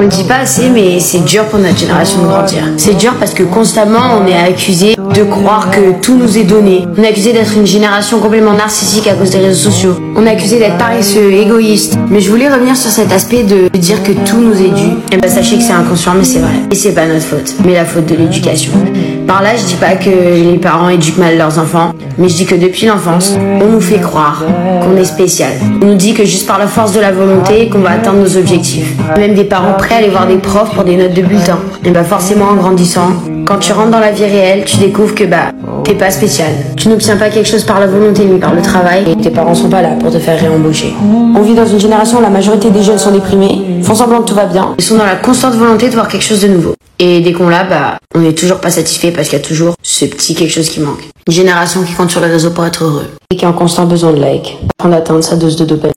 On le dit pas assez, mais c'est dur pour notre génération de grandir. C'est dur parce que constamment, on est accusé de croire que tout nous est donné. On est accusé d'être une génération complètement narcissique à cause des réseaux sociaux. On est accusé d'être paresseux, égoïste. Mais je voulais revenir sur cet aspect de dire que tout nous est dû. Et ben sachez que c'est inconscient, mais c'est vrai. Et c'est pas notre faute, mais la faute de l'éducation. Par là, je dis pas que les parents éduquent mal leurs enfants, mais je dis que depuis l'enfance, on nous fait croire qu'on est spécial. On nous dit que juste par la force de la volonté, qu'on va atteindre nos objectifs. Même des parents prêts à aller voir des profs pour des notes de bulletin. Et bah forcément, en grandissant, quand tu rentres dans la vie réelle, tu découvres que bah t'es pas spécial. Tu n'obtiens pas quelque chose par la volonté, mais par le travail. Et tes parents sont pas là pour te faire réembaucher. On vit dans une génération où la majorité des jeunes sont déprimés, font semblant que tout va bien, ils sont dans la constante volonté de voir quelque chose de nouveau. Et dès qu'on l'a, bah, on n'est toujours pas satisfait parce qu'il y a toujours ce petit quelque chose qui manque. Une génération qui compte sur les réseaux pour être heureux. Et qui a en constant besoin de likes, afin d'atteindre sa dose de dopamine.